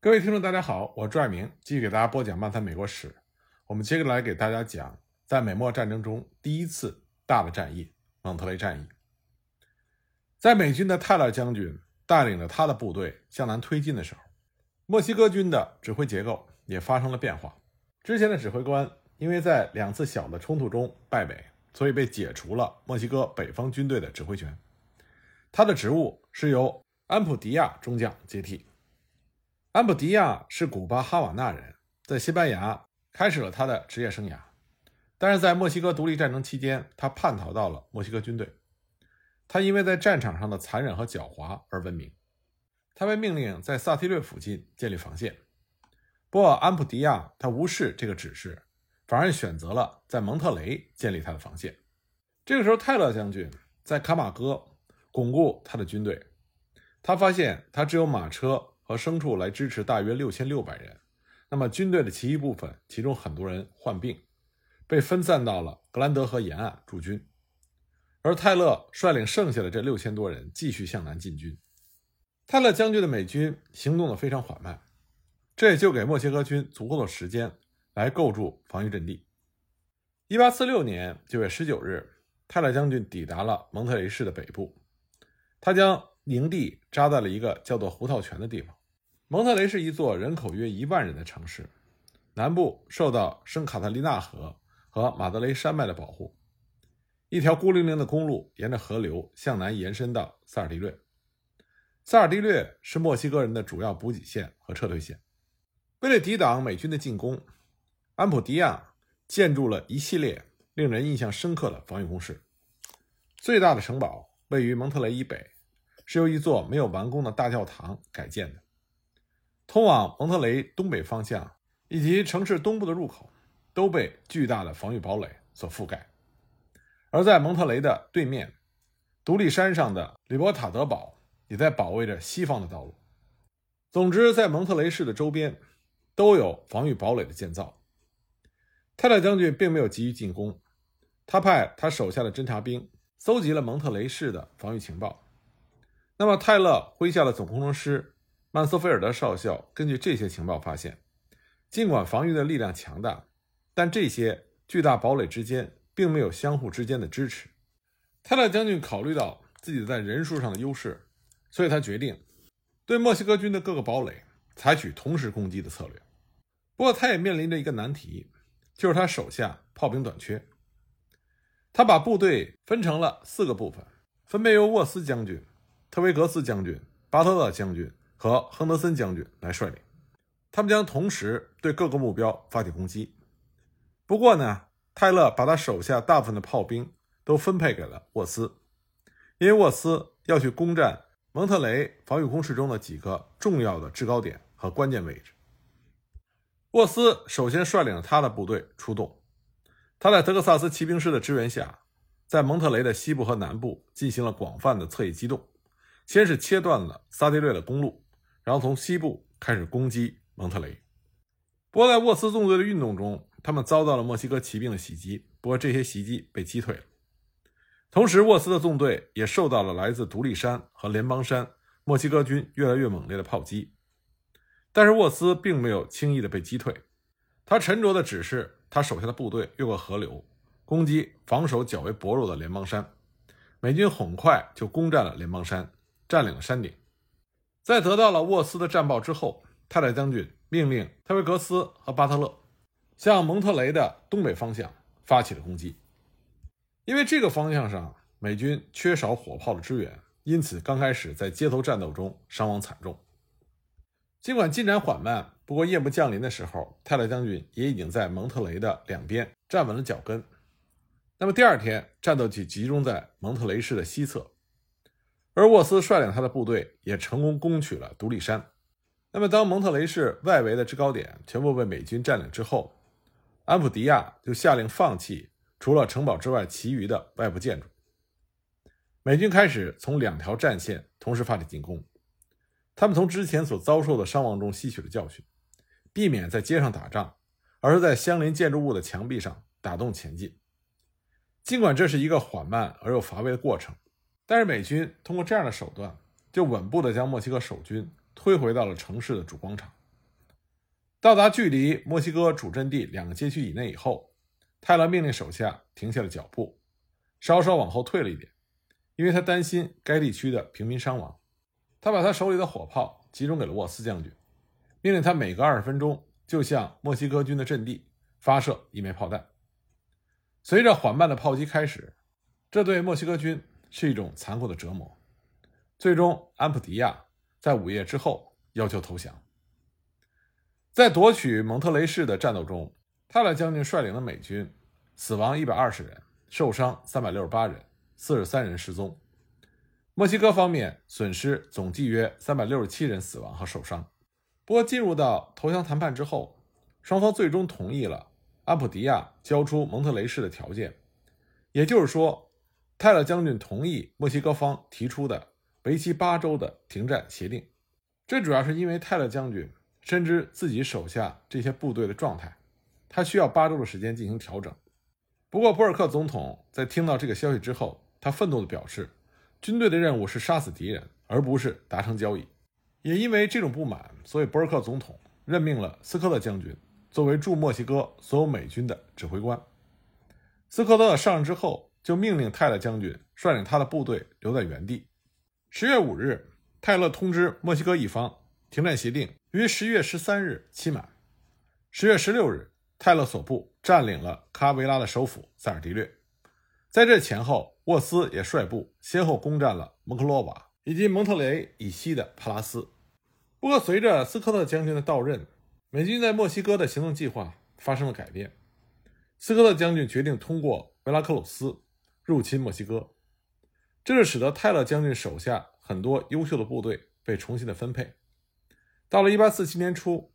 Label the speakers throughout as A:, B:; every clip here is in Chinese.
A: 各位听众，大家好，我是朱爱明，继续给大家播讲漫谈美国史。我们接着来给大家讲，在美墨战争中第一次大的战役——蒙特雷战役。在美军的泰勒将军带领着他的部队向南推进的时候，墨西哥军的指挥结构也发生了变化。之前的指挥官因为在两次小的冲突中败北，所以被解除了墨西哥北方军队的指挥权。他的职务是由安普迪亚中将接替。安普迪亚是古巴哈瓦那人，在西班牙开始了他的职业生涯，但是在墨西哥独立战争期间，他叛逃到了墨西哥军队。他因为在战场上的残忍和狡猾而闻名。他被命令在萨提略附近建立防线，不过安普迪亚他无视这个指示，反而选择了在蒙特雷建立他的防线。这个时候，泰勒将军在卡马戈巩固他的军队，他发现他只有马车。和牲畜来支持大约六千六百人，那么军队的其余部分，其中很多人患病，被分散到了格兰德河沿岸驻军，而泰勒率领剩下的这六千多人继续向南进军。泰勒将军的美军行动的非常缓慢，这也就给墨西哥军足够的时间来构筑防御阵地。一八四六年九月十九日，泰勒将军抵达了蒙特雷市的北部，他将营地扎在了一个叫做胡桃泉的地方。蒙特雷是一座人口约一万人的城市，南部受到圣卡特琳娜河和马德雷山脉的保护。一条孤零零的公路沿着河流向南延伸到萨尔迪略。萨尔迪略是墨西哥人的主要补给线和撤退线。为了抵挡美军的进攻，安普迪亚建筑了一系列令人印象深刻的防御工事。最大的城堡位于蒙特雷以北，是由一座没有完工的大教堂改建的。通往蒙特雷东北方向以及城市东部的入口都被巨大的防御堡垒所覆盖，而在蒙特雷的对面，独立山上的里伯塔德堡也在保卫着西方的道路。总之，在蒙特雷市的周边都有防御堡垒的建造。泰勒将军并没有急于进攻，他派他手下的侦察兵搜集了蒙特雷市的防御情报。那么，泰勒麾下的总工程师。曼斯菲尔德少校根据这些情报发现，尽管防御的力量强大，但这些巨大堡垒之间并没有相互之间的支持。泰勒将军考虑到自己在人数上的优势，所以他决定对墨西哥军的各个堡垒采取同时攻击的策略。不过，他也面临着一个难题，就是他手下炮兵短缺。他把部队分成了四个部分，分别由沃斯将军、特维格斯将军、巴特勒将军。和亨德森将军来率领，他们将同时对各个目标发起攻击。不过呢，泰勒把他手下大部分的炮兵都分配给了沃斯，因为沃斯要去攻占蒙特雷防御工事中的几个重要的制高点和关键位置。沃斯首先率领他的部队出动，他在德克萨斯骑兵师的支援下，在蒙特雷的西部和南部进行了广泛的侧翼机动，先是切断了萨迪略的公路。然后从西部开始攻击蒙特雷。不过，在沃斯纵队的运动中，他们遭到了墨西哥骑兵的袭击。不过，这些袭击被击退了。同时，沃斯的纵队也受到了来自独立山和联邦山墨西哥军越来越猛烈的炮击。但是，沃斯并没有轻易的被击退。他沉着的指示他手下的部队越过河流，攻击防守较为薄弱的联邦山。美军很快就攻占了联邦山，占领了山顶。在得到了沃斯的战报之后，泰勒将军命令特维格斯和巴特勒向蒙特雷的东北方向发起了攻击。因为这个方向上美军缺少火炮的支援，因此刚开始在街头战斗中伤亡惨重。尽管进展缓慢，不过夜幕降临的时候，泰勒将军也已经在蒙特雷的两边站稳了脚跟。那么第二天，战斗就集中在蒙特雷市的西侧。而沃斯率领他的部队也成功攻取了独立山。那么，当蒙特雷市外围的制高点全部被美军占领之后，安普迪亚就下令放弃除了城堡之外其余的外部建筑。美军开始从两条战线同时发起进攻。他们从之前所遭受的伤亡中吸取了教训，避免在街上打仗，而是在相邻建筑物的墙壁上打洞前进。尽管这是一个缓慢而又乏味的过程。但是美军通过这样的手段，就稳步地将墨西哥守军推回到了城市的主广场。到达距离墨西哥主阵地两个街区以内以后，泰勒命令手下停下了脚步，稍稍往后退了一点，因为他担心该地区的平民伤亡。他把他手里的火炮集中给了沃斯将军，命令他每隔二十分钟就向墨西哥军的阵地发射一枚炮弹。随着缓慢的炮击开始，这对墨西哥军是一种残酷的折磨。最终，安普迪亚在午夜之后要求投降。在夺取蒙特雷市的战斗中，泰勒将军率领的美军死亡一百二十人，受伤三百六十八人，四十三人失踪。墨西哥方面损失总计约三百六十七人死亡和受伤。不过，进入到投降谈判之后，双方最终同意了安普迪亚交出蒙特雷市的条件，也就是说，泰勒将军同意墨西哥方提出的为期八周的停战协定。这主要是因为泰勒将军深知自己手下这些部队的状态，他需要八周的时间进行调整。不过，博尔克总统在听到这个消息之后，他愤怒地表示。军队的任务是杀死敌人，而不是达成交易。也因为这种不满，所以博尔克总统任命了斯科特将军作为驻墨西哥所有美军的指挥官。斯科特上任之后，就命令泰勒将军率领他的部队留在原地。十月五日，泰勒通知墨西哥一方，停战协定于十月十三日期满。十月十六日，泰勒所部占领了卡维拉的首府塞尔迪略。在这前后，沃斯也率部先后攻占了蒙克洛瓦以及蒙特雷以西的帕拉斯。不过，随着斯科特将军的到任，美军在墨西哥的行动计划发生了改变。斯科特将军决定通过维拉克鲁斯入侵墨西哥，这就使得泰勒将军手下很多优秀的部队被重新的分配。到了1847年初，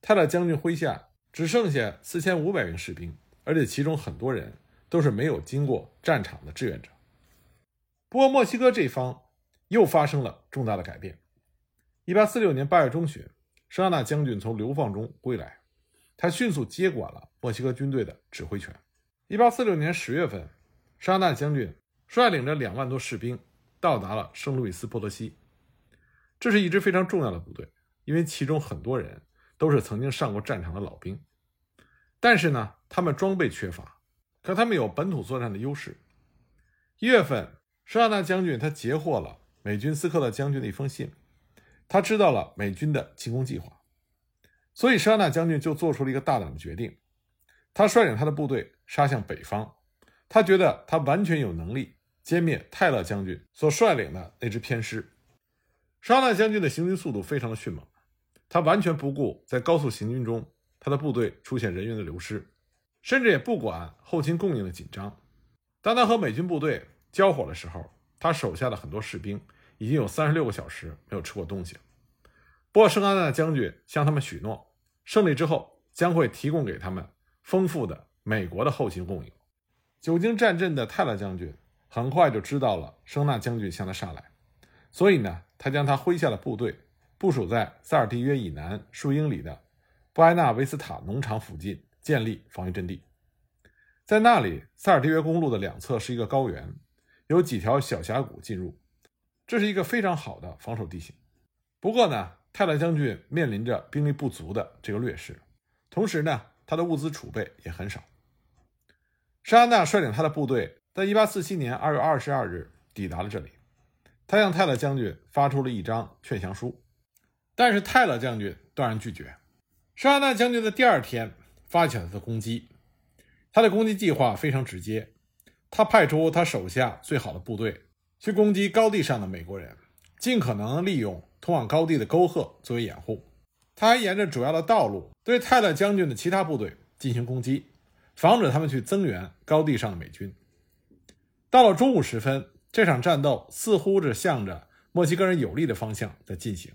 A: 泰勒将军麾下只剩下4500名士兵，而且其中很多人。都是没有经过战场的志愿者。不过，墨西哥这方又发生了重大的改变。一八四六年八月中旬，圣安娜将军从流放中归来，他迅速接管了墨西哥军队的指挥权。一八四六年十月份，圣安娜将军率领着两万多士兵到达了圣路易斯波多西。这是一支非常重要的部队，因为其中很多人都是曾经上过战场的老兵，但是呢，他们装备缺乏。可他们有本土作战的优势。一月份，施阿纳将军他截获了美军斯科特将军的一封信，他知道了美军的进攻计划，所以施阿纳将军就做出了一个大胆的决定，他率领他的部队杀向北方。他觉得他完全有能力歼灭泰勒将军所率领的那支偏师。沙纳将军的行军速度非常的迅猛，他完全不顾在高速行军中他的部队出现人员的流失。甚至也不管后勤供应的紧张。当他和美军部队交火的时候，他手下的很多士兵已经有三十六个小时没有吃过东西。不过，圣安娜将军向他们许诺，胜利之后将会提供给他们丰富的美国的后勤供应。久经战阵的泰勒将军很快就知道了声纳将军向他杀来，所以呢，他将他麾下的部队部署在塞尔蒂约以南数英里的布埃纳维斯塔农场附近。建立防御阵地，在那里，塞尔蒂约公路的两侧是一个高原，有几条小峡谷进入，这是一个非常好的防守地形。不过呢，泰勒将军面临着兵力不足的这个劣势，同时呢，他的物资储备也很少。沙安娜率领他的部队在1847年2月22日抵达了这里，他向泰勒将军发出了一张劝降书，但是泰勒将军断然拒绝。沙安娜将军的第二天。发起了他的攻击，他的攻击计划非常直接。他派出他手下最好的部队去攻击高地上的美国人，尽可能利用通往高地的沟壑作为掩护。他还沿着主要的道路对泰勒将军的其他部队进行攻击，防止他们去增援高地上的美军。到了中午时分，这场战斗似乎是向着墨西哥人有利的方向在进行。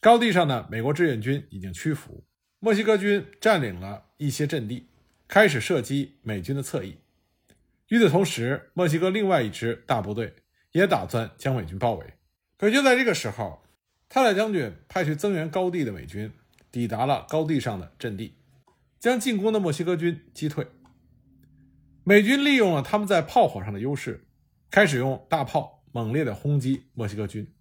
A: 高地上的美国志愿军已经屈服。墨西哥军占领了一些阵地，开始射击美军的侧翼。与此同时，墨西哥另外一支大部队也打算将美军包围。可就在这个时候，泰勒将军派去增援高地的美军抵达了高地上的阵地，将进攻的墨西哥军击退。美军利用了他们在炮火上的优势，开始用大炮猛烈地轰击墨西哥军，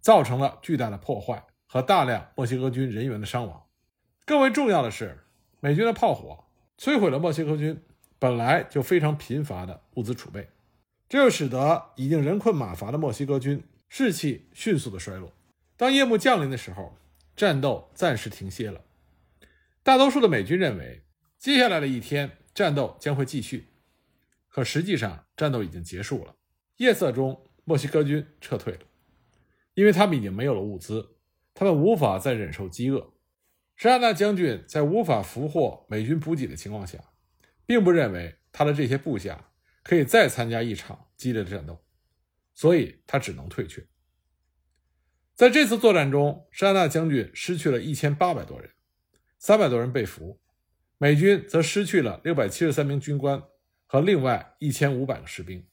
A: 造成了巨大的破坏和大量墨西哥军人员的伤亡。更为重要的是，美军的炮火摧毁了墨西哥军本来就非常贫乏的物资储备，这就使得已经人困马乏的墨西哥军士气迅速的衰落。当夜幕降临的时候，战斗暂时停歇了。大多数的美军认为，接下来的一天战斗将会继续，可实际上战斗已经结束了。夜色中，墨西哥军撤退了，因为他们已经没有了物资，他们无法再忍受饥饿。沙纳将军在无法俘获美军补给的情况下，并不认为他的这些部下可以再参加一场激烈的战斗，所以他只能退却。在这次作战中，沙纳将军失去了一千八百多人，三百多人被俘，美军则失去了六百七十三名军官和另外一千五百个士兵。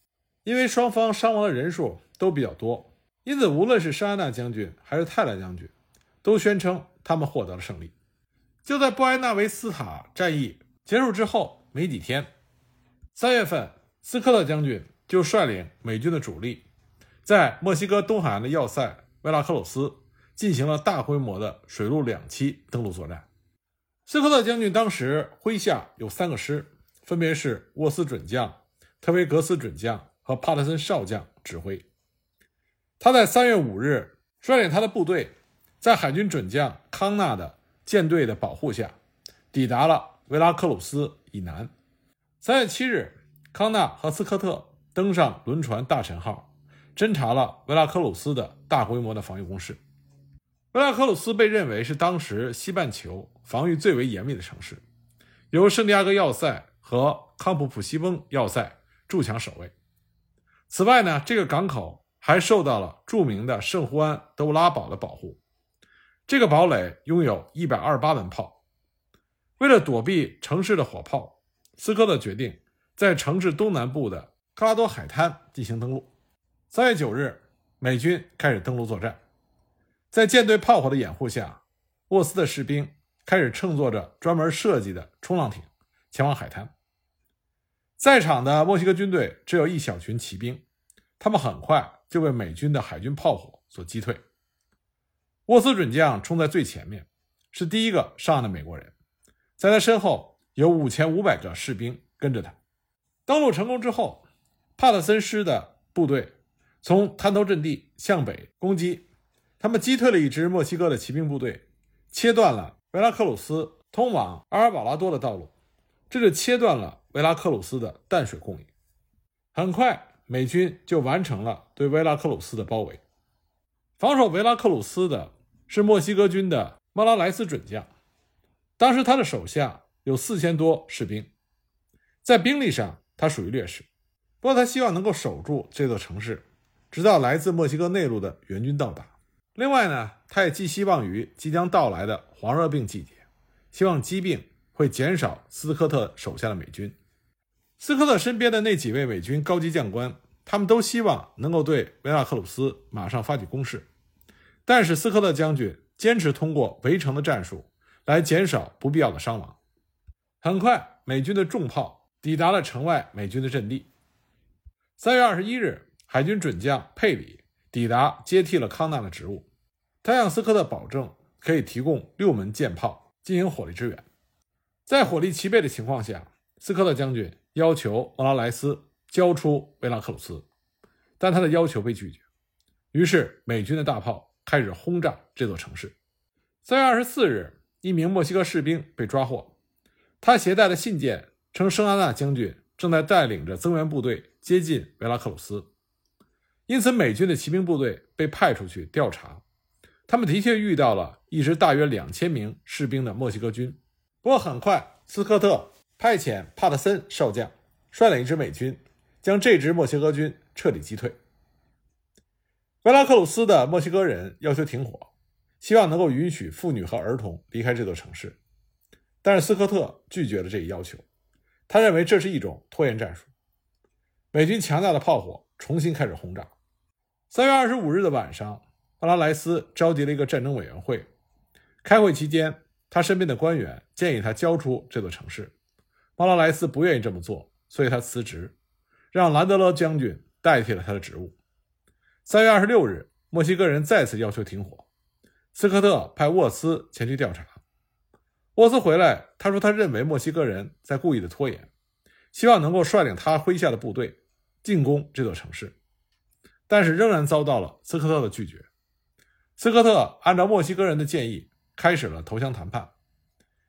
A: 因为双方伤亡的人数都比较多，因此无论是沙纳将军还是泰勒将军，都宣称他们获得了胜利。就在布埃纳维斯塔战役结束之后没几天，三月份，斯科特将军就率领美军的主力，在墨西哥东海岸的要塞。维拉克鲁斯进行了大规模的水陆两栖登陆作战。斯科特将军当时麾下有三个师，分别是沃斯准将、特维格斯准将和帕特森少将指挥。他在三月五日率领他的部队，在海军准将康纳的舰队的保护下，抵达了维拉克鲁斯以南。三月七日，康纳和斯科特登上轮船“大臣号”。侦察了维拉克鲁斯的大规模的防御工事。维拉科鲁斯被认为是当时西半球防御最为严密的城市，由圣地亚哥要塞和康普普西翁要塞筑墙守卫。此外呢，这个港口还受到了著名的圣胡安德乌拉堡的保护。这个堡垒拥有一百二十八门炮。为了躲避城市的火炮，斯科特决定在城市东南部的克拉多海滩进行登陆。三月九日，美军开始登陆作战，在舰队炮火的掩护下，沃斯的士兵开始乘坐着专门设计的冲浪艇前往海滩。在场的墨西哥军队只有一小群骑兵，他们很快就被美军的海军炮火所击退。沃斯准将冲在最前面，是第一个上岸的美国人，在他身后有五千五百个士兵跟着他。登陆成功之后，帕特森师的部队。从滩头阵地向北攻击，他们击退了一支墨西哥的骑兵部队，切断了维拉克鲁斯通往阿尔瓦拉多的道路，这就切断了维拉克鲁斯的淡水供应。很快，美军就完成了对维拉克鲁斯的包围。防守维拉克鲁斯的是墨西哥军的莫拉莱斯准将，当时他的手下有四千多士兵，在兵力上他属于劣势，不过他希望能够守住这座城市。直到来自墨西哥内陆的援军到达。另外呢，他也寄希望于即将到来的黄热病季节，希望疾病会减少斯科特手下的美军。斯科特身边的那几位美军高级将官，他们都希望能够对维拉克鲁斯马上发起攻势，但是斯科特将军坚持通过围城的战术来减少不必要的伤亡。很快，美军的重炮抵达了城外美军的阵地。三月二十一日。海军准将佩里抵达，接替了康纳的职务。他向斯科特保证可以提供六门舰炮进行火力支援。在火力齐备的情况下，斯科特将军要求莫拉莱斯交出维拉克鲁斯，但他的要求被拒绝。于是，美军的大炮开始轰炸这座城市。三月二十四日，一名墨西哥士兵被抓获，他携带的信件称圣安娜将军正在带领着增援部队接近维拉克鲁斯。因此，美军的骑兵部队被派出去调查，他们的确遇到了一支大约两千名士兵的墨西哥军。不过，很快斯科特派遣帕特森少将率领一支美军，将这支墨西哥军彻底击退。维拉克鲁斯的墨西哥人要求停火，希望能够允许妇女和儿童离开这座城市，但是斯科特拒绝了这一要求，他认为这是一种拖延战术。美军强大的炮火重新开始轰炸。三月二十五日的晚上，巴拉莱斯召集了一个战争委员会。开会期间，他身边的官员建议他交出这座城市。巴拉莱斯不愿意这么做，所以他辞职，让兰德勒将军代替了他的职务。三月二十六日，墨西哥人再次要求停火。斯科特派沃斯前去调查。沃斯回来，他说他认为墨西哥人在故意的拖延，希望能够率领他麾下的部队进攻这座城市，但是仍然遭到了斯科特的拒绝。斯科特按照墨西哥人的建议开始了投降谈判。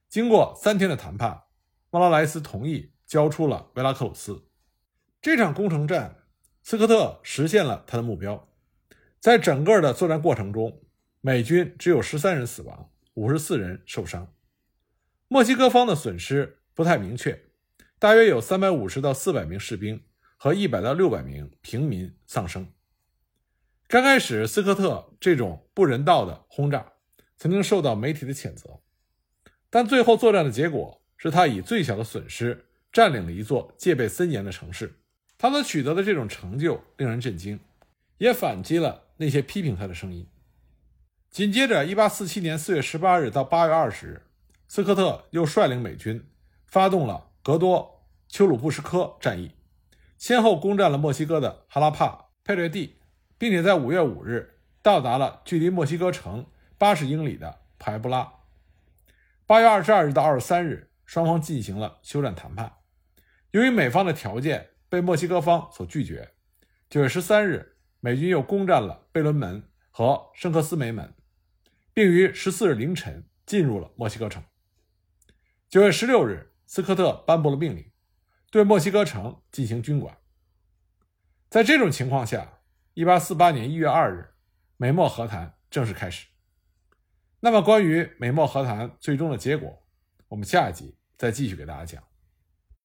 A: 经过三天的谈判，莫拉莱斯同意交出了维拉克鲁斯。这场攻城战，斯科特实现了他的目标。在整个的作战过程中，美军只有十三人死亡，五十四人受伤。墨西哥方的损失不太明确，大约有三百五十到四百名士兵和一百到六百名平民丧生。刚开始，斯科特这种不人道的轰炸曾经受到媒体的谴责，但最后作战的结果是他以最小的损失占领了一座戒备森严的城市。他所取得的这种成就令人震惊，也反击了那些批评他的声音。紧接着，1847年4月18日到8月20日。斯科特又率领美军发动了格多丘鲁布什科战役，先后攻占了墨西哥的哈拉帕、佩略蒂，并且在5月5日到达了距离墨西哥城80英里的排布拉。8月22日到23日，双方进行了休战谈判。由于美方的条件被墨西哥方所拒绝，9月13日，美军又攻占了贝伦门和圣克斯梅门，并于14日凌晨进入了墨西哥城。九月十六日，斯科特颁布了命令，对墨西哥城进行军管。在这种情况下，一八四八年一月二日，美墨和谈正式开始。那么，关于美墨和谈最终的结果，我们下一集再继续给大家讲。